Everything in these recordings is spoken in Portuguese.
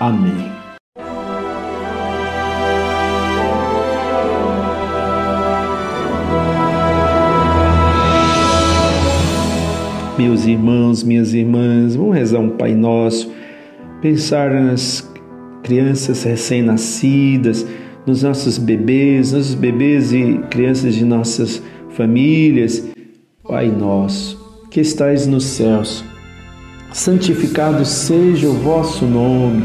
Amém. Meus irmãos, minhas irmãs, vamos rezar um Pai Nosso, pensar nas crianças recém-nascidas, nos nossos bebês, nos bebês e crianças de nossas famílias. Pai Nosso, que estais nos céus, santificado seja o vosso nome,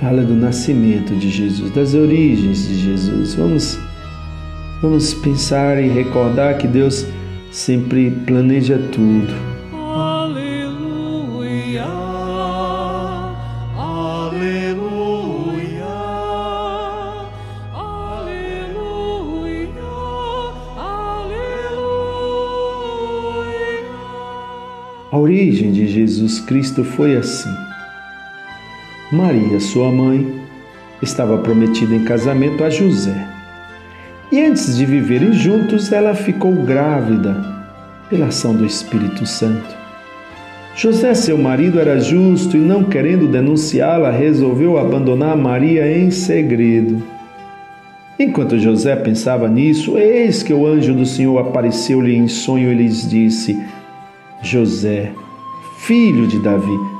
fala do nascimento de Jesus, das origens de Jesus. Vamos, vamos pensar e recordar que Deus sempre planeja tudo. Aleluia, aleluia, aleluia, aleluia. A origem de Jesus Cristo foi assim. Maria, sua mãe, estava prometida em casamento a José. E antes de viverem juntos, ela ficou grávida pela ação do Espírito Santo. José, seu marido, era justo e, não querendo denunciá-la, resolveu abandonar Maria em segredo. Enquanto José pensava nisso, eis que o anjo do Senhor apareceu-lhe em sonho e lhes disse: José, filho de Davi,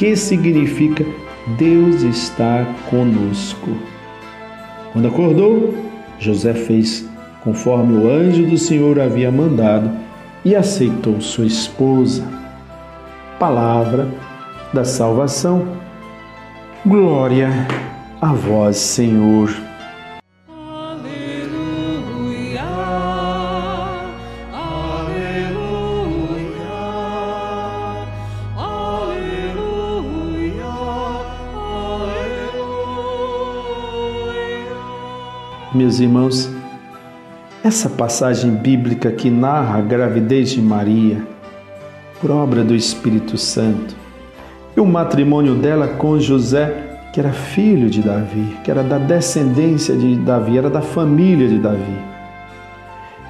que significa Deus está conosco. Quando acordou, José fez conforme o anjo do Senhor havia mandado e aceitou sua esposa. Palavra da salvação. Glória a vós, Senhor. Meus irmãos, essa passagem bíblica que narra a gravidez de Maria, por obra do Espírito Santo, e o matrimônio dela com José, que era filho de Davi, que era da descendência de Davi, era da família de Davi.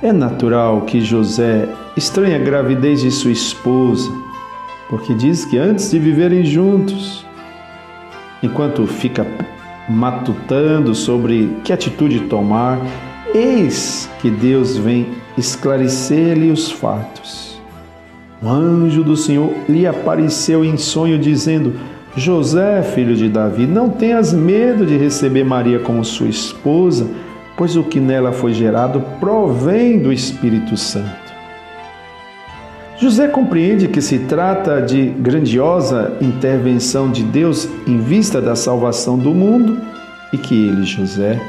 É natural que José estranhe a gravidez de sua esposa, porque diz que antes de viverem juntos, enquanto fica matutando sobre que atitude tomar, eis que Deus vem esclarecer-lhe os fatos. O anjo do Senhor lhe apareceu em sonho, dizendo: José, filho de Davi, não tenhas medo de receber Maria como sua esposa, pois o que nela foi gerado provém do Espírito Santo. José compreende que se trata de grandiosa intervenção de Deus em vista da salvação do mundo e que ele, José,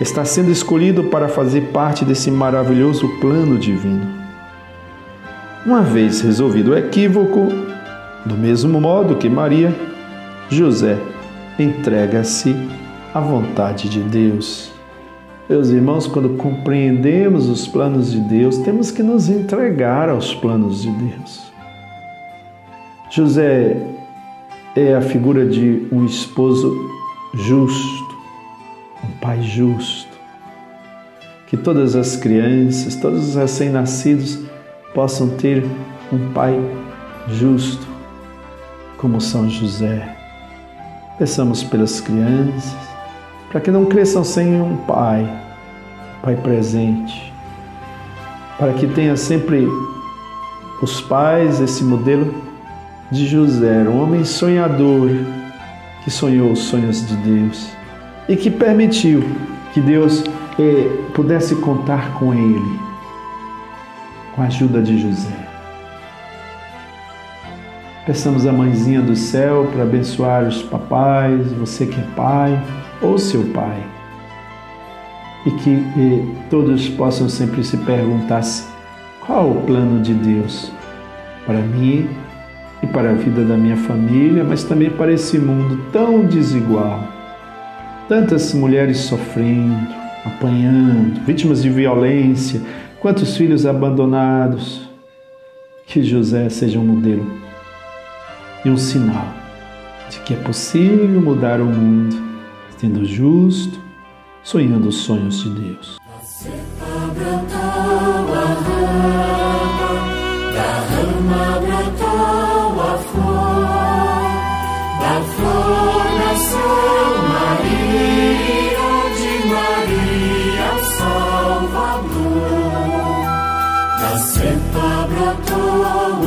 está sendo escolhido para fazer parte desse maravilhoso plano divino. Uma vez resolvido o equívoco, do mesmo modo que Maria, José entrega-se à vontade de Deus. Meus irmãos, quando compreendemos os planos de Deus, temos que nos entregar aos planos de Deus. José é a figura de um esposo justo, um pai justo. Que todas as crianças, todos os recém-nascidos possam ter um pai justo, como São José. Peçamos pelas crianças, para que não cresçam sem um pai, pai presente, para que tenha sempre os pais esse modelo de José, um homem sonhador que sonhou os sonhos de Deus. E que permitiu que Deus eh, pudesse contar com ele, com a ajuda de José. Peçamos a mãezinha do céu para abençoar os papais, você que é pai ou seu pai. E que eh, todos possam sempre se perguntar qual o plano de Deus para mim e para a vida da minha família, mas também para esse mundo tão desigual. Tantas mulheres sofrendo, apanhando, vítimas de violência, quantos filhos abandonados. Que José seja um modelo e um sinal de que é possível mudar o mundo, sendo justo, sonhando os sonhos de Deus. cepa brotou a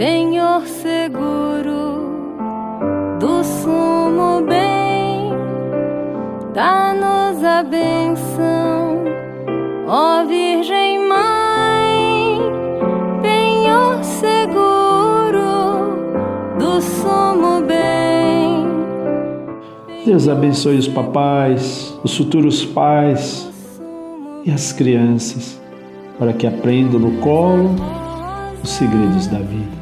penhor seguro do sumo bem. Dá-nos a benção, ó Virgem Mãe, penhor seguro do sumo bem. Deus abençoe os papais, os futuros pais e as crianças, para que aprendam no colo os segredos da vida.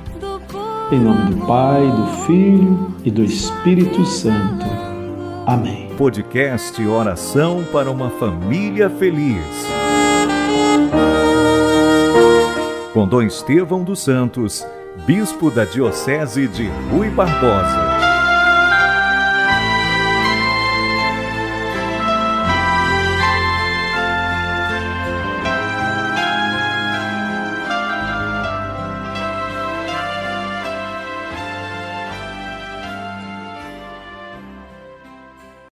Em nome do Pai, do Filho e do Espírito Santo. Amém. Podcast Oração para uma Família Feliz. Com Dom Estevão dos Santos, Bispo da Diocese de Rui Barbosa.